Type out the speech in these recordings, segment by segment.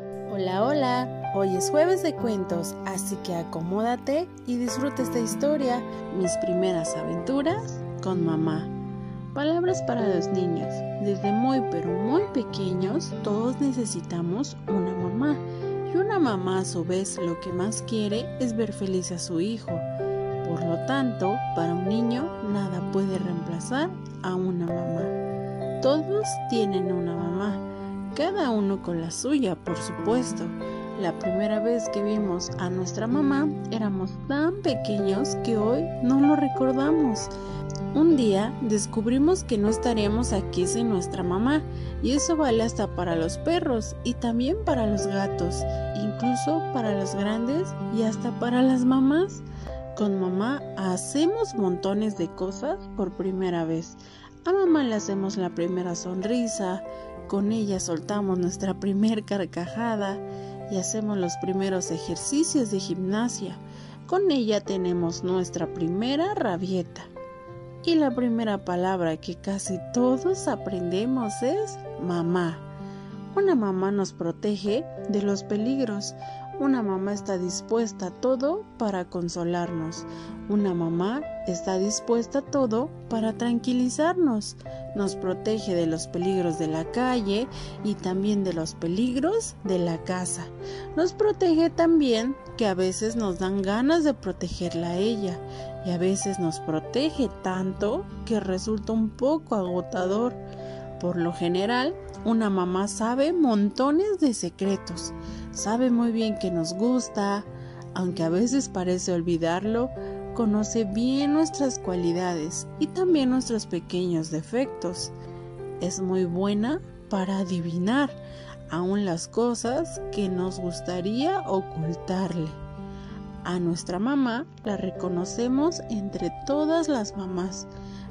Hola, hola, hoy es jueves de cuentos, así que acomódate y disfruta esta historia, mis primeras aventuras con mamá. Palabras para los niños. Desde muy pero muy pequeños todos necesitamos una mamá y una mamá a su vez lo que más quiere es ver feliz a su hijo. Por lo tanto, para un niño nada puede reemplazar a una mamá. Todos tienen una mamá cada uno con la suya, por supuesto. La primera vez que vimos a nuestra mamá éramos tan pequeños que hoy no lo recordamos. Un día descubrimos que no estaríamos aquí sin nuestra mamá y eso vale hasta para los perros y también para los gatos, incluso para los grandes y hasta para las mamás. Con mamá hacemos montones de cosas por primera vez. A mamá le hacemos la primera sonrisa, con ella soltamos nuestra primer carcajada y hacemos los primeros ejercicios de gimnasia. Con ella tenemos nuestra primera rabieta. Y la primera palabra que casi todos aprendemos es mamá. Una mamá nos protege de los peligros. Una mamá está dispuesta a todo para consolarnos. Una mamá está dispuesta a todo para tranquilizarnos. Nos protege de los peligros de la calle y también de los peligros de la casa. Nos protege también que a veces nos dan ganas de protegerla a ella y a veces nos protege tanto que resulta un poco agotador. Por lo general, una mamá sabe montones de secretos, sabe muy bien que nos gusta, aunque a veces parece olvidarlo, conoce bien nuestras cualidades y también nuestros pequeños defectos. Es muy buena para adivinar aún las cosas que nos gustaría ocultarle. A nuestra mamá la reconocemos entre todas las mamás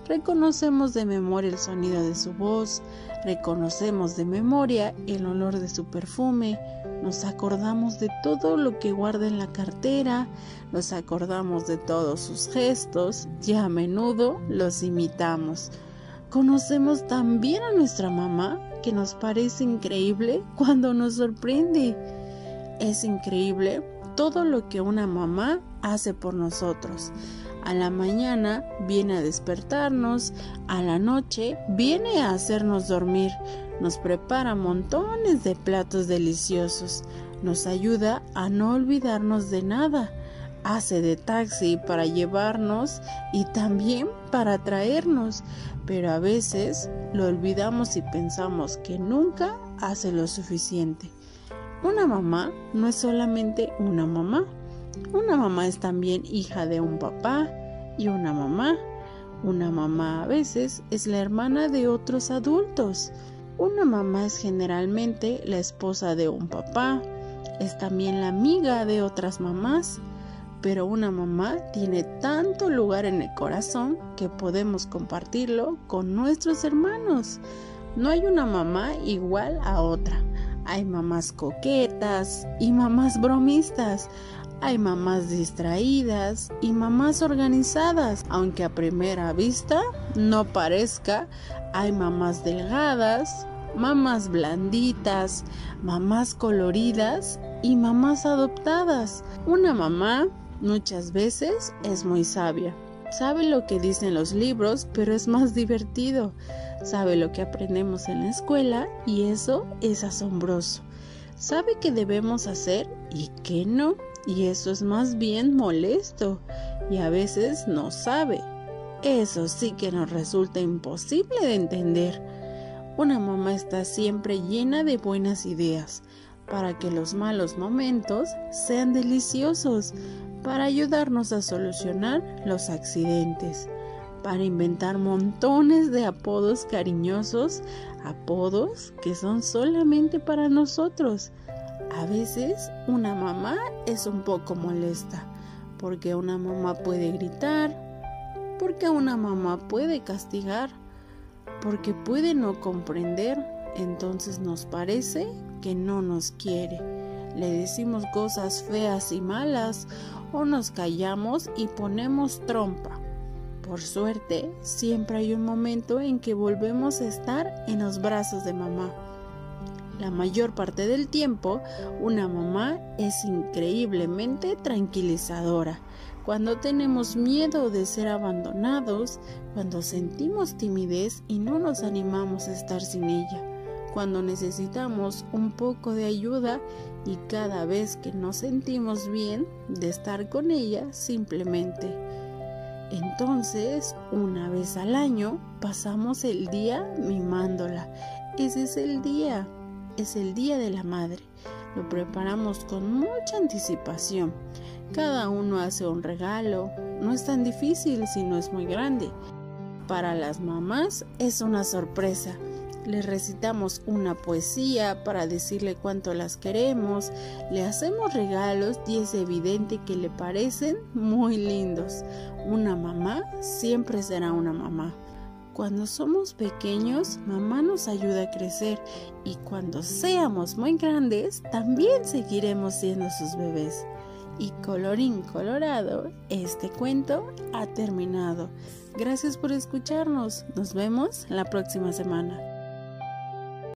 Reconocemos de memoria el sonido de su voz, reconocemos de memoria el olor de su perfume, nos acordamos de todo lo que guarda en la cartera, nos acordamos de todos sus gestos y a menudo los imitamos. Conocemos también a nuestra mamá que nos parece increíble cuando nos sorprende. Es increíble todo lo que una mamá hace por nosotros. A la mañana viene a despertarnos, a la noche viene a hacernos dormir, nos prepara montones de platos deliciosos, nos ayuda a no olvidarnos de nada, hace de taxi para llevarnos y también para traernos, pero a veces lo olvidamos y pensamos que nunca hace lo suficiente. Una mamá no es solamente una mamá, una mamá es también hija de un papá y una mamá. Una mamá a veces es la hermana de otros adultos. Una mamá es generalmente la esposa de un papá. Es también la amiga de otras mamás. Pero una mamá tiene tanto lugar en el corazón que podemos compartirlo con nuestros hermanos. No hay una mamá igual a otra. Hay mamás coquetas y mamás bromistas. Hay mamás distraídas y mamás organizadas, aunque a primera vista no parezca. Hay mamás delgadas, mamás blanditas, mamás coloridas y mamás adoptadas. Una mamá muchas veces es muy sabia. Sabe lo que dicen los libros, pero es más divertido. Sabe lo que aprendemos en la escuela y eso es asombroso. Sabe qué debemos hacer y qué no y eso es más bien molesto y a veces no sabe. Eso sí que nos resulta imposible de entender. Una mamá está siempre llena de buenas ideas para que los malos momentos sean deliciosos, para ayudarnos a solucionar los accidentes, para inventar montones de apodos cariñosos, apodos que son solamente para nosotros a veces una mamá es un poco molesta porque una mamá puede gritar, porque una mamá puede castigar, porque puede no comprender, entonces nos parece que no nos quiere. Le decimos cosas feas y malas o nos callamos y ponemos trompa. Por suerte, siempre hay un momento en que volvemos a estar en los brazos de mamá. La mayor parte del tiempo, una mamá es increíblemente tranquilizadora. Cuando tenemos miedo de ser abandonados, cuando sentimos timidez y no nos animamos a estar sin ella, cuando necesitamos un poco de ayuda y cada vez que nos sentimos bien de estar con ella, simplemente. Entonces, una vez al año, pasamos el día mimándola. Ese es el día, es el día de la madre. Lo preparamos con mucha anticipación. Cada uno hace un regalo. No es tan difícil si no es muy grande. Para las mamás es una sorpresa. Les recitamos una poesía para decirle cuánto las queremos, le hacemos regalos y es evidente que le parecen muy lindos. Una mamá siempre será una mamá. Cuando somos pequeños, mamá nos ayuda a crecer y cuando seamos muy grandes, también seguiremos siendo sus bebés. Y colorín colorado, este cuento ha terminado. Gracias por escucharnos. Nos vemos la próxima semana.